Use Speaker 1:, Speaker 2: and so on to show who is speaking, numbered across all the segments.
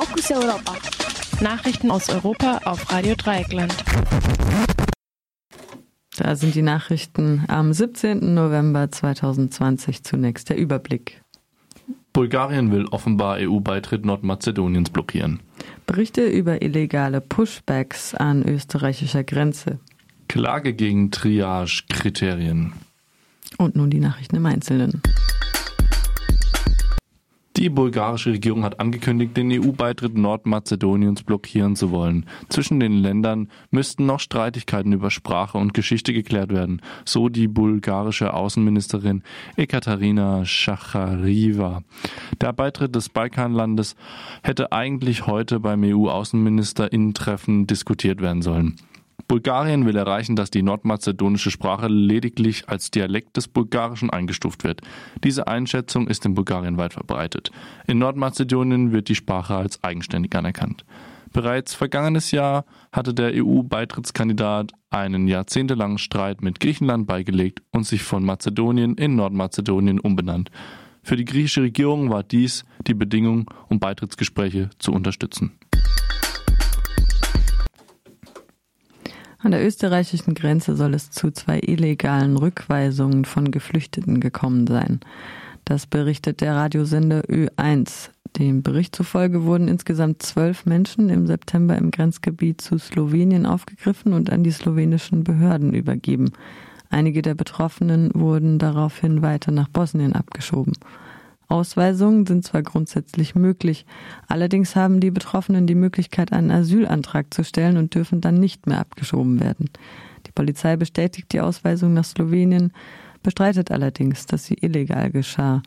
Speaker 1: Fokus Europa.
Speaker 2: Nachrichten aus Europa auf Radio Dreieckland.
Speaker 3: Da sind die Nachrichten am 17. November 2020 zunächst der Überblick.
Speaker 4: Bulgarien will offenbar EU-Beitritt Nordmazedoniens blockieren.
Speaker 3: Berichte über illegale Pushbacks an österreichischer Grenze.
Speaker 4: Klage gegen Triage-Kriterien.
Speaker 3: Und nun die Nachrichten im Einzelnen.
Speaker 4: Die bulgarische Regierung hat angekündigt, den EU-Beitritt Nordmazedoniens blockieren zu wollen. Zwischen den Ländern müssten noch Streitigkeiten über Sprache und Geschichte geklärt werden, so die bulgarische Außenministerin Ekaterina Schachariva. Der Beitritt des Balkanlandes hätte eigentlich heute beim EU-Außenministerinnentreffen diskutiert werden sollen. Bulgarien will erreichen, dass die nordmazedonische Sprache lediglich als Dialekt des Bulgarischen eingestuft wird. Diese Einschätzung ist in Bulgarien weit verbreitet. In Nordmazedonien wird die Sprache als eigenständig anerkannt. Bereits vergangenes Jahr hatte der EU-Beitrittskandidat einen jahrzehntelangen Streit mit Griechenland beigelegt und sich von Mazedonien in Nordmazedonien umbenannt. Für die griechische Regierung war dies die Bedingung, um Beitrittsgespräche zu unterstützen.
Speaker 3: An der österreichischen Grenze soll es zu zwei illegalen Rückweisungen von Geflüchteten gekommen sein. Das berichtet der Radiosender Ö1. Dem Bericht zufolge wurden insgesamt zwölf Menschen im September im Grenzgebiet zu Slowenien aufgegriffen und an die slowenischen Behörden übergeben. Einige der Betroffenen wurden daraufhin weiter nach Bosnien abgeschoben. Ausweisungen sind zwar grundsätzlich möglich, allerdings haben die Betroffenen die Möglichkeit, einen Asylantrag zu stellen und dürfen dann nicht mehr abgeschoben werden. Die Polizei bestätigt die Ausweisung nach Slowenien, bestreitet allerdings, dass sie illegal geschah.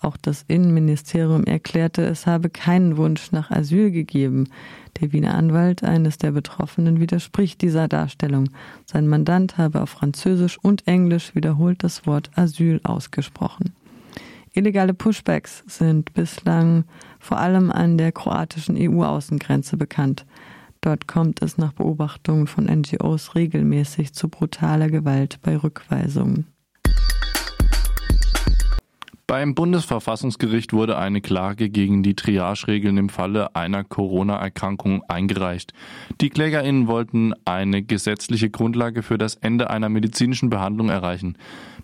Speaker 3: Auch das Innenministerium erklärte, es habe keinen Wunsch nach Asyl gegeben. Der Wiener Anwalt eines der Betroffenen widerspricht dieser Darstellung. Sein Mandant habe auf Französisch und Englisch wiederholt das Wort Asyl ausgesprochen. Illegale Pushbacks sind bislang vor allem an der kroatischen EU-Außengrenze bekannt. Dort kommt es nach Beobachtungen von NGOs regelmäßig zu brutaler Gewalt bei Rückweisungen.
Speaker 4: Beim Bundesverfassungsgericht wurde eine Klage gegen die Triage-Regeln im Falle einer Corona-Erkrankung eingereicht. Die KlägerInnen wollten eine gesetzliche Grundlage für das Ende einer medizinischen Behandlung erreichen.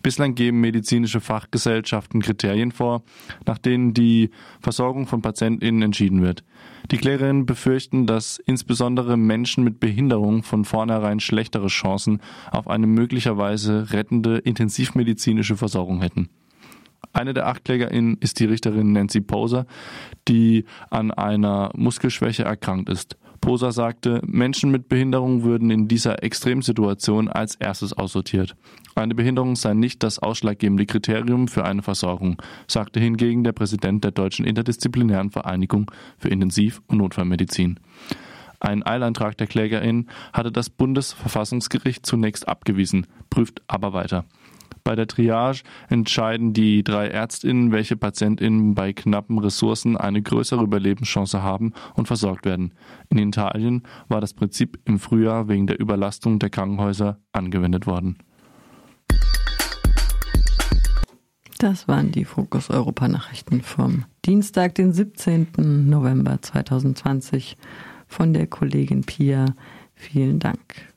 Speaker 4: Bislang geben medizinische Fachgesellschaften Kriterien vor, nach denen die Versorgung von PatientInnen entschieden wird. Die Klägerinnen befürchten, dass insbesondere Menschen mit Behinderung von vornherein schlechtere Chancen auf eine möglicherweise rettende intensivmedizinische Versorgung hätten. Eine der acht KlägerInnen ist die Richterin Nancy Poser, die an einer Muskelschwäche erkrankt ist. Poser sagte, Menschen mit Behinderung würden in dieser Extremsituation als erstes aussortiert. Eine Behinderung sei nicht das ausschlaggebende Kriterium für eine Versorgung, sagte hingegen der Präsident der Deutschen Interdisziplinären Vereinigung für Intensiv- und Notfallmedizin. Ein Eilantrag der KlägerInnen hatte das Bundesverfassungsgericht zunächst abgewiesen, prüft aber weiter. Bei der Triage entscheiden die drei Ärztinnen, welche Patientinnen bei knappen Ressourcen eine größere Überlebenschance haben und versorgt werden. In Italien war das Prinzip im Frühjahr wegen der Überlastung der Krankenhäuser angewendet worden.
Speaker 3: Das waren die Fokus Europa Nachrichten vom Dienstag, den 17. November 2020 von der Kollegin Pia. Vielen Dank.